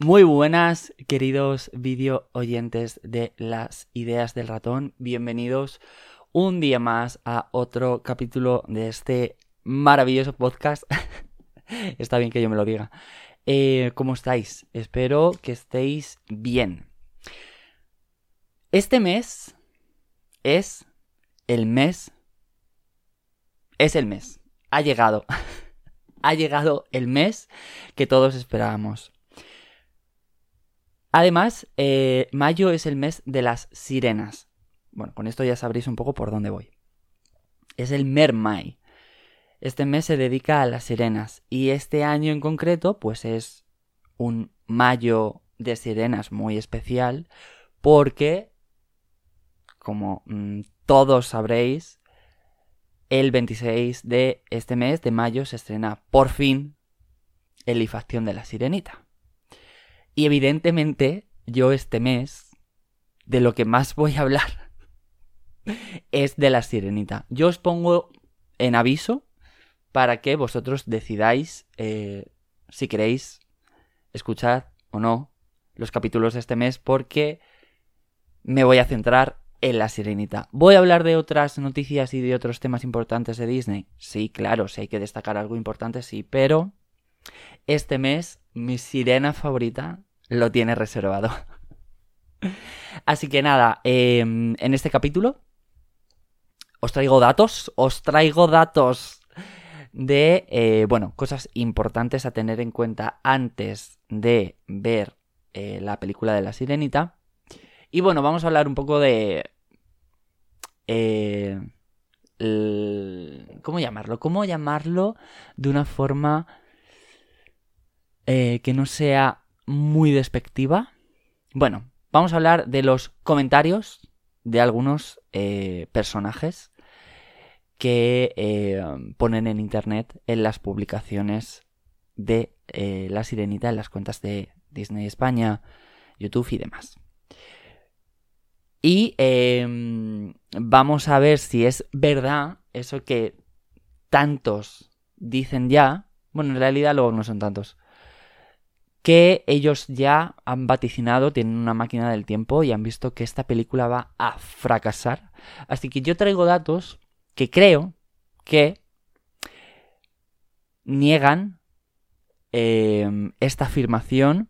Muy buenas, queridos vídeo oyentes de las ideas del ratón. Bienvenidos un día más a otro capítulo de este maravilloso podcast. Está bien que yo me lo diga. Eh, ¿Cómo estáis? Espero que estéis bien. Este mes es el mes. Es el mes. Ha llegado. ha llegado el mes que todos esperábamos. Además, eh, mayo es el mes de las sirenas. Bueno, con esto ya sabréis un poco por dónde voy. Es el Mermai. Este mes se dedica a las sirenas y este año en concreto pues es un mayo de sirenas muy especial porque, como mm, todos sabréis, el 26 de este mes de mayo se estrena por fin el Ifacción de la Sirenita. Y evidentemente yo este mes de lo que más voy a hablar es de la Sirenita. Yo os pongo en aviso para que vosotros decidáis eh, si queréis escuchar o no los capítulos de este mes porque me voy a centrar en la sirenita. ¿Voy a hablar de otras noticias y de otros temas importantes de Disney? Sí, claro, si hay que destacar algo importante, sí, pero este mes mi sirena favorita lo tiene reservado. Así que nada, em, en este capítulo os traigo datos, os traigo datos de, eh, bueno, cosas importantes a tener en cuenta antes de ver eh, la película de la sirenita. Y bueno, vamos a hablar un poco de... Eh, ¿Cómo llamarlo? ¿Cómo llamarlo de una forma que no sea muy despectiva? Bueno, vamos a hablar de los comentarios de algunos eh, personajes que ponen en internet en las publicaciones de La Sirenita en las cuentas de Disney España, YouTube y demás. Y em, vamos a ver si es verdad eso que tantos dicen ya. Bueno, en realidad luego no son tantos. Que ellos ya han vaticinado, tienen una máquina del tiempo y han visto que esta película va a fracasar. Así que yo traigo datos que creo que niegan em, esta afirmación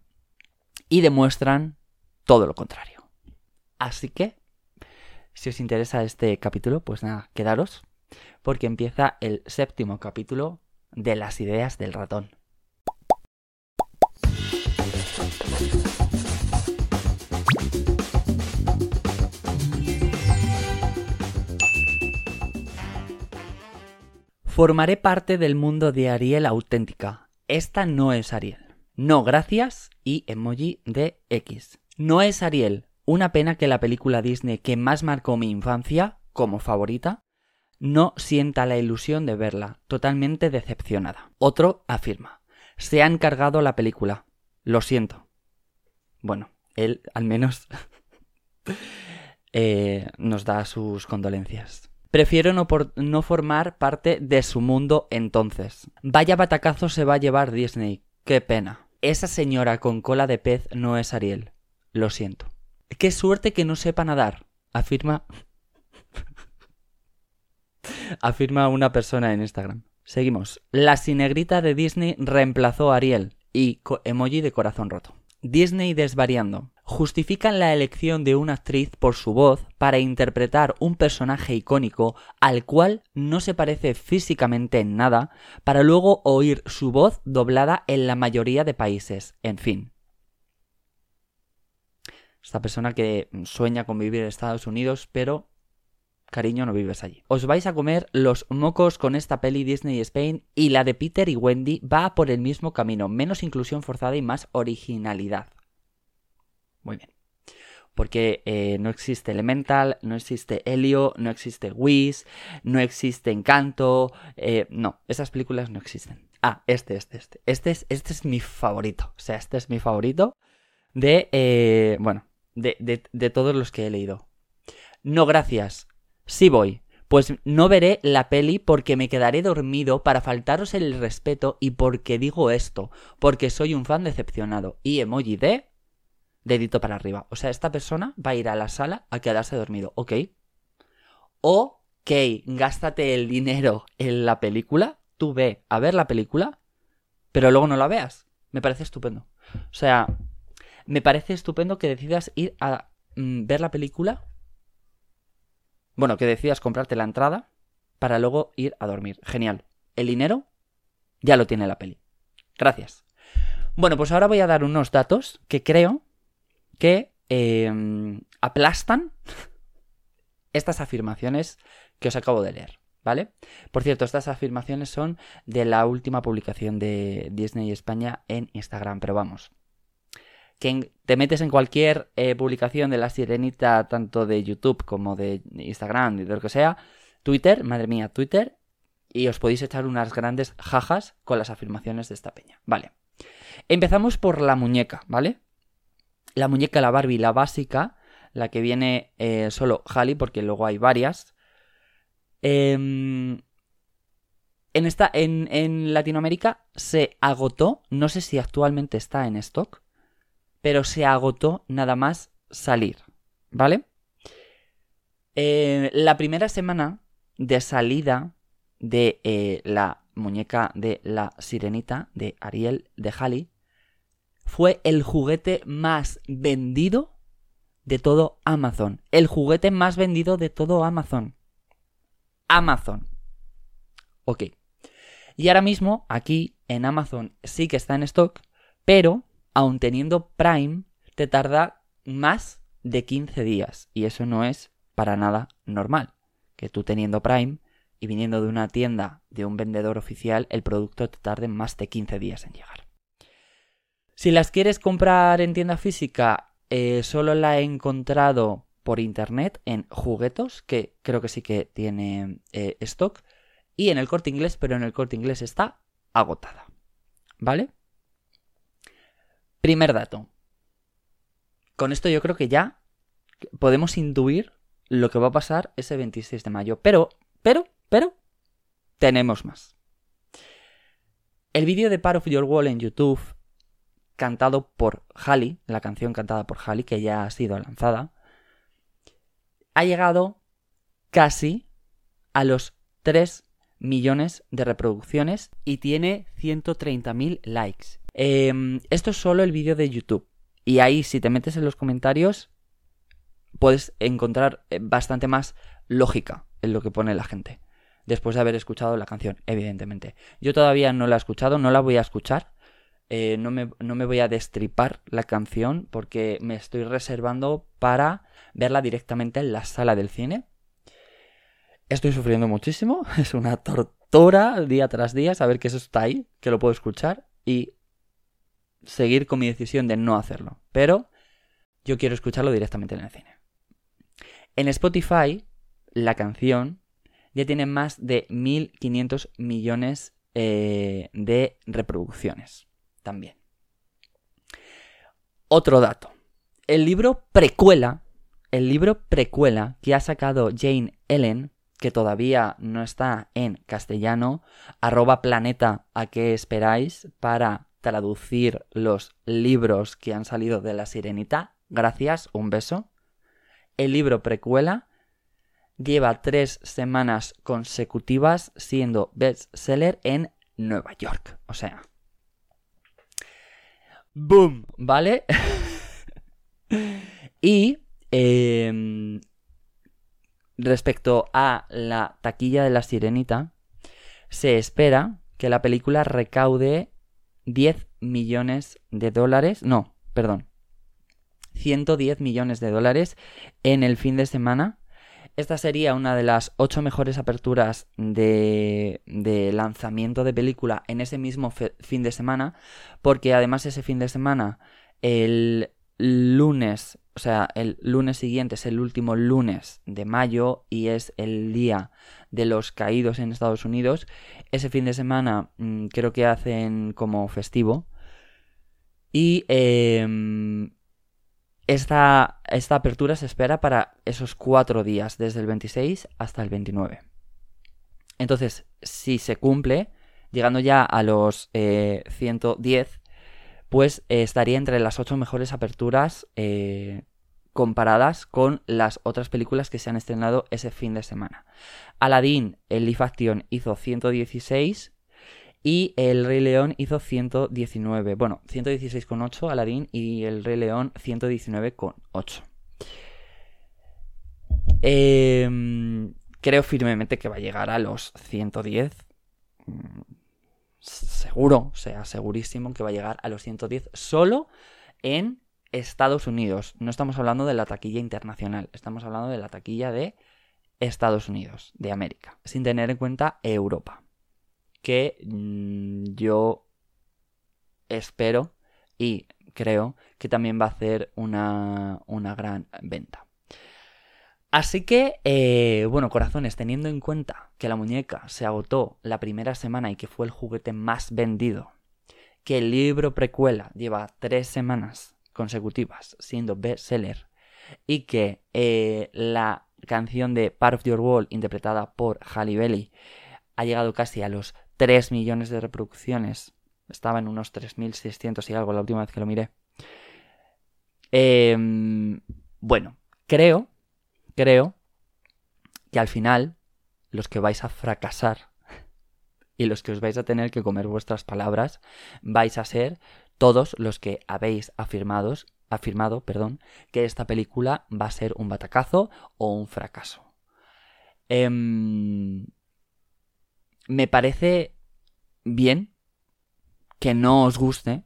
y demuestran todo lo contrario. Así que, si os interesa este capítulo, pues nada, quedaros, porque empieza el séptimo capítulo de las ideas del ratón. Formaré parte del mundo de Ariel auténtica. Esta no es Ariel. No, gracias y emoji de X. No es Ariel, una pena que la película Disney que más marcó mi infancia, como favorita, no sienta la ilusión de verla, totalmente decepcionada. Otro afirma, se han cargado la película. Lo siento. Bueno, él al menos eh, nos da sus condolencias. Prefiero no, no, formar parte de su mundo entonces. Vaya batacazo se va a llevar Disney. Qué pena. Esa señora con cola de pez no es Ariel. Lo siento. Qué suerte que no sepa nadar, afirma. afirma una persona en Instagram. Seguimos. La sinegrita de Disney reemplazó a Ariel y emoji de corazón roto. Disney desvariando. Justifican la elección de una actriz por su voz para interpretar un personaje icónico al cual no se parece físicamente en nada, para luego oír su voz doblada en la mayoría de países. En fin, esta persona que sueña con vivir en Estados Unidos, pero cariño, no vives allí. Os vais a comer los mocos con esta peli Disney Spain y la de Peter y Wendy va por el mismo camino, menos inclusión forzada y más originalidad. Muy bien. Porque eh, no existe Elemental, no existe Helio, no existe Whis, no existe Encanto. Eh, no, esas películas no existen. Ah, este, este, este. Este es, este es mi favorito. O sea, este es mi favorito de... Eh, bueno, de, todos los que he leído. No, gracias. Sí voy, Pues no veré la peli porque me quedaré dormido para faltaros el respeto y porque digo esto, porque soy un fan decepcionado. Y emoji de dedito para arriba. O sea, esta persona va a ir a la sala a quedarse dormido, ¿ok? Ok, gástate el dinero en la película, tú ve a ver la película, pero luego no la veas. Me parece estupendo. O sea, me parece estupendo que decidas ir a mm, ver la película. Bueno, que decidas comprarte la entrada para luego ir a dormir. Genial. El dinero ya lo tiene la peli. Gracias. Bueno, pues ahora voy a dar unos datos que creo que em, aplastan estas afirmaciones que os acabo de leer. ¿Vale? Por cierto, estas afirmaciones son de la última publicación de Disney España en Instagram, pero vamos. Que te metes en cualquier eh, publicación de la sirenita, tanto de YouTube como de Instagram, de lo que sea, Twitter, madre mía, Twitter, y os podéis echar unas grandes jajas con las afirmaciones de esta peña. Vale. Empezamos por la muñeca, ¿vale? La muñeca, la Barbie, la básica, la que viene eh, solo Halley, porque luego hay varias. Em, en, esta, en, en Latinoamérica se agotó, no sé si actualmente está en stock, pero se agotó nada más salir, ¿vale? Eh, la primera semana de salida de eh, la muñeca de la sirenita de Ariel de Halley fue el juguete más vendido de todo Amazon. El juguete más vendido de todo Amazon. Amazon. Ok. Y ahora mismo, aquí en Amazon sí que está en stock, pero aun teniendo Prime, te tarda más de 15 días. Y eso no es para nada normal. Que tú teniendo Prime y viniendo de una tienda de un vendedor oficial, el producto te tarde más de 15 días en llegar. Si las quieres comprar en tienda física, eh, solo la he encontrado por internet en juguetos, que creo que sí que tiene eh, stock, y en el corte inglés, pero en el corte inglés está agotada. ¿Vale? Primer dato. Con esto yo creo que ya podemos intuir lo que va a pasar ese 26 de mayo. Pero, pero, pero, tenemos más. El vídeo de Part of Your Wall en YouTube, cantado por Halley, la canción cantada por Halley, que ya ha sido lanzada, ha llegado casi a los 3 millones de reproducciones y tiene 130.000 likes. Em, esto es solo el vídeo de YouTube. Y ahí, si te metes en los comentarios, puedes encontrar eh, bastante más lógica en lo que pone la gente. Después de haber escuchado la canción, evidentemente. Yo todavía no la he escuchado, no la voy a escuchar. Eh, no, me, no me voy a destripar la canción porque me estoy reservando para verla directamente en la sala del cine. Estoy sufriendo muchísimo, es una tortura día tras día saber que eso está ahí, que lo puedo escuchar y seguir con mi decisión de no hacerlo. Pero yo quiero escucharlo directamente en el cine. En Spotify, la canción ya tiene más de 1.500 millones eh, de reproducciones también. Otro dato. El libro precuela, el libro precuela que ha sacado Jane Ellen, que todavía no está en castellano, arroba planeta a qué esperáis para traducir los libros que han salido de la sirenita. Gracias, un beso. El libro precuela lleva tres semanas consecutivas siendo bestseller en Nueva York. O sea, ¡Boom! ¿Vale? y em, respecto a la taquilla de la sirenita, se espera que la película recaude 10 millones de dólares. No, perdón. 110 millones de dólares en el fin de semana esta sería una de las ocho mejores aperturas de, lanzamiento de película en ese mismo fin de semana, porque además ese fin de semana, el lunes, o sea, el lunes siguiente es el último lunes de mayo y es el día de los caídos en Estados Unidos. Ese fin de semana mm, creo que hacen como festivo. Y em, esta, esta apertura se espera para esos cuatro días, desde el 26 hasta el 29. Entonces, si se cumple, llegando ya a los 110, eh, pues eh, estaría entre las ocho mejores aperturas eh, comparadas con las otras películas que se han estrenado ese fin de semana. Aladdin, el live action, hizo 116 y El Rey León hizo 119. Bueno, 116,8 Aladdin y El Rey León 119,8. Em, creo firmemente que va a llegar a los 110. Seguro, o sea, segurísimo que va a llegar a los 110 solo en Estados Unidos. No estamos hablando de la taquilla internacional, estamos hablando de la taquilla de Estados Unidos, de América, sin tener en cuenta Europa. Que mm, yo espero y creo que también va a hacer una, una gran venta. Así que, eh, bueno, corazones, teniendo en cuenta que la muñeca se agotó la primera semana y que fue el juguete más vendido, que el libro precuela lleva tres semanas consecutivas siendo bestseller y que eh, la canción de Part of Your World interpretada por Halle Belly ha llegado casi a los 3 millones de reproducciones. Estaba en unos 3.600 y algo la última vez que lo miré. Em, bueno, creo creo que al final los que vais a fracasar y los que os vais a tener que comer vuestras palabras vais a ser todos los que habéis afirmado, afirmado perdón, que esta película va a ser un batacazo o un fracaso. Em, me parece bien que no os guste,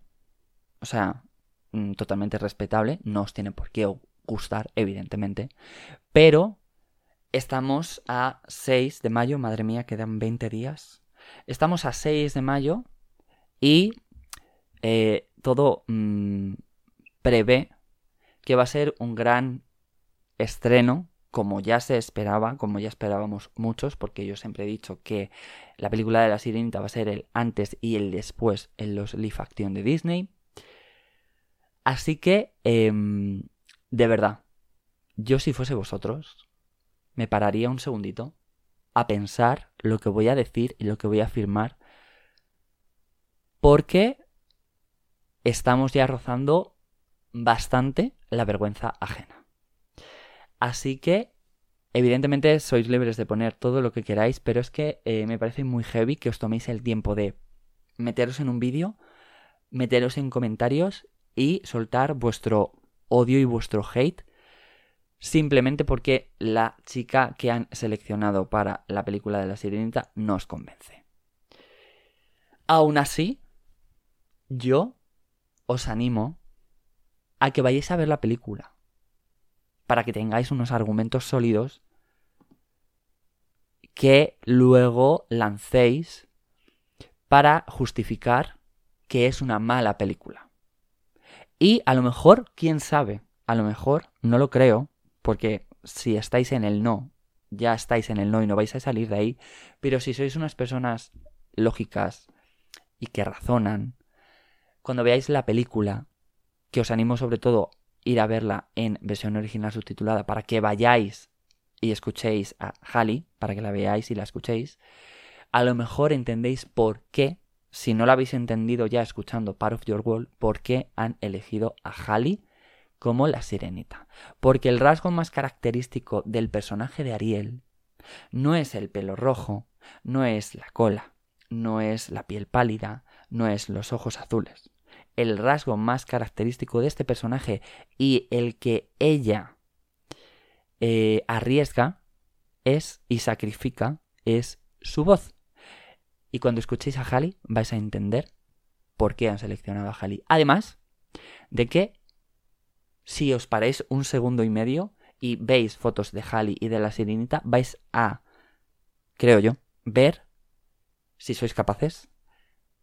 o sea, mm, totalmente respetable, no os tiene por qué gustar, evidentemente. Pero estamos a 6 de mayo, madre mía, quedan 20 días. Estamos a 6 de mayo y eh, todo mm, prevé que va a ser un gran estreno, como ya se esperaba, como ya esperábamos muchos, porque yo siempre he dicho que la película de la Sirenita va a ser el antes y el después en los live action de Disney. Así que em, de verdad, yo si fuese vosotros, me pararía un segundito a pensar lo que voy a decir y lo que voy a afirmar, porque estamos ya rozando bastante la vergüenza ajena. Así que, evidentemente, sois libres de poner todo lo que queráis, pero es que eh, me parece muy heavy que os toméis el tiempo de meteros en un vídeo, meteros en comentarios y soltar vuestro odio y vuestro hate simplemente porque la chica que han seleccionado para la película de la sirenita no os convence. Aún así, yo os animo a que vayáis a ver la película para que tengáis unos argumentos sólidos que luego lancéis para justificar que es una mala película. Y a lo mejor, quién sabe, a lo mejor, no lo creo, porque si estáis en el no, ya estáis en el no y no vais a salir de ahí, pero si sois unas personas lógicas y que razonan, cuando veáis la película, que os animo sobre todo ir a verla en versión original subtitulada para que vayáis y escuchéis a Halley, para que la veáis y la escuchéis, a lo mejor entendéis por qué si no lo habéis entendido ya escuchando Part of Your World, por qué han elegido a Halley como la sirenita. Porque el rasgo más característico del personaje de Ariel no es el pelo rojo, no es la cola, no es la piel pálida, no es los ojos azules. El rasgo más característico de este personaje y el que ella eh, arriesga es y sacrifica es su voz. Y cuando escuchéis a Halley vais a entender por qué han seleccionado a Halley. Además de que si os paráis un segundo y medio y veis fotos de Halley y de la sirenita, vais a, creo yo, ver, si sois capaces,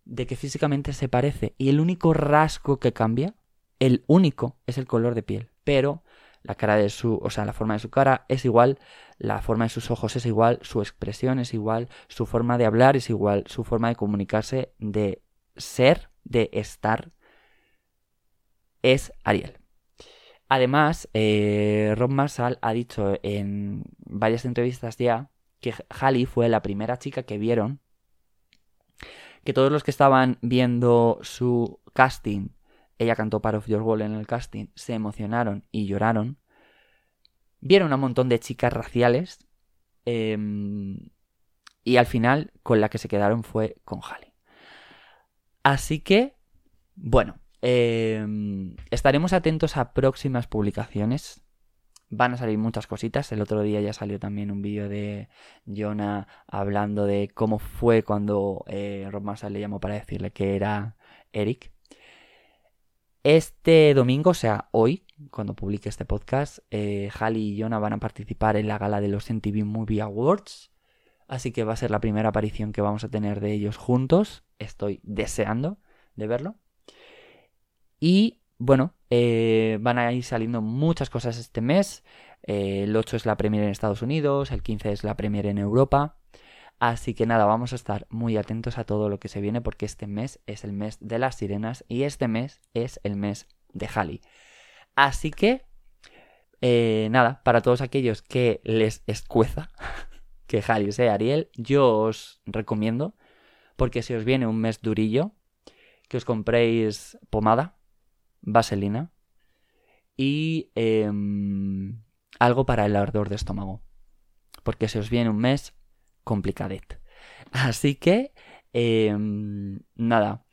de que físicamente se parece. Y el único rasgo que cambia, el único, es el color de piel. Pero la cara de su, o sea, la forma de su cara es igual, la forma de sus ojos es igual, su expresión es igual, su forma de hablar es igual, su forma de comunicarse, de ser, de estar, es Ariel. Además, eh, Rob Marshall ha dicho en varias entrevistas ya que Halle fue la primera chica que vieron. Que todos los que estaban viendo su casting, ella cantó Part of Your Wall en el casting, se emocionaron y lloraron. Vieron a un montón de chicas raciales. Em, y al final, con la que se quedaron fue con Halle. Así que, bueno, em, estaremos atentos a próximas publicaciones. Van a salir muchas cositas. El otro día ya salió también un vídeo de Jonah hablando de cómo fue cuando eh, Rob Marshall le llamó para decirle que era Eric. Este domingo, o sea, hoy, cuando publique este podcast, eh, y Jonah van a participar en la gala de los MTV Movie Awards. Así que va a ser la primera aparición que vamos a tener de ellos juntos. Estoy deseando de verlo. Y bueno, eh, van a ir saliendo muchas cosas este mes. Eh, el 8 es la premier en Estados Unidos, el 15 es la premier en Europa. Así que nada, vamos a estar muy atentos a todo lo que se viene porque este mes es el mes de las sirenas y este mes es el mes de Halley. Así que, eh, nada, para todos aquellos que les escueza que Halley sea Ariel, yo os recomiendo, porque si os viene un mes durillo, que os compréis pomada, vaselina y em, algo para el ardor de estómago. Porque se os viene un mes complicadet. Así que, em, nada.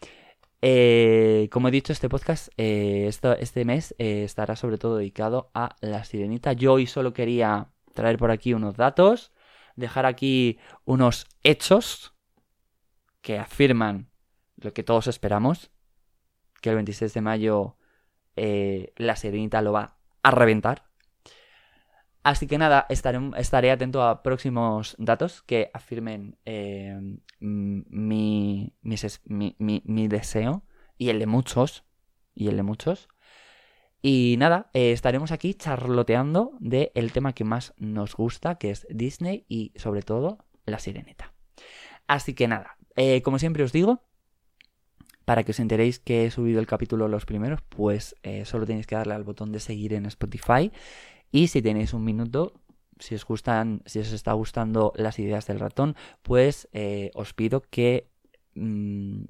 Eh, como he dicho, este podcast, eh, este mes eh, estará sobre todo dedicado a la sirenita. Yo hoy solo quería traer por aquí unos datos, dejar aquí unos hechos que afirman lo que todos esperamos, que el 26 de mayo la sirenita lo va a reventar. Así que nada, estaré, estaré atento a próximos datos que afirmen eh, mi, mi, deseo y el de muchos. Y el de muchos. Y nada, eh, estaremos aquí charloteando del tema que más nos gusta, que es Disney y sobre todo la sireneta. Así que nada, eh, como siempre os digo, para que os enteréis que he subido el capítulo los primeros, pues solo tenéis que darle al botón de seguir en Spotify y si tenéis un minuto, si os gustan, si os está gustando las ideas del ratón, pues eh, os pido que mm,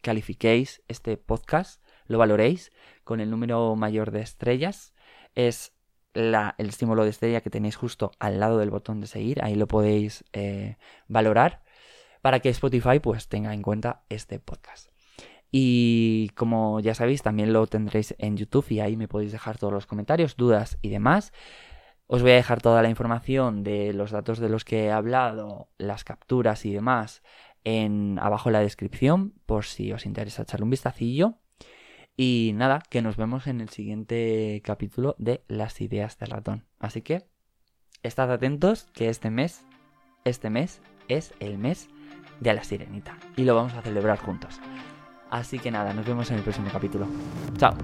califiquéis este podcast, lo valoréis con el número mayor de estrellas. Es el símbolo de estrella que tenéis justo al lado del botón de seguir, ahí lo podéis eh, valorar para que Spotify pues tenga en cuenta este podcast. Y como ya sabéis, también lo tendréis en YouTube y ahí me podéis dejar todos los comentarios, dudas y demás. Os voy a dejar toda la información de los datos de los que he hablado, las capturas y demás en abajo en la descripción por si os interesa echarle un vistacillo. Y nada, que nos vemos en el siguiente capítulo de Las ideas del ratón. Así que estad atentos que este mes, este mes es el mes de la sirenita y lo vamos a celebrar juntos. Así que nada, nos vemos en el próximo capítulo. Chao.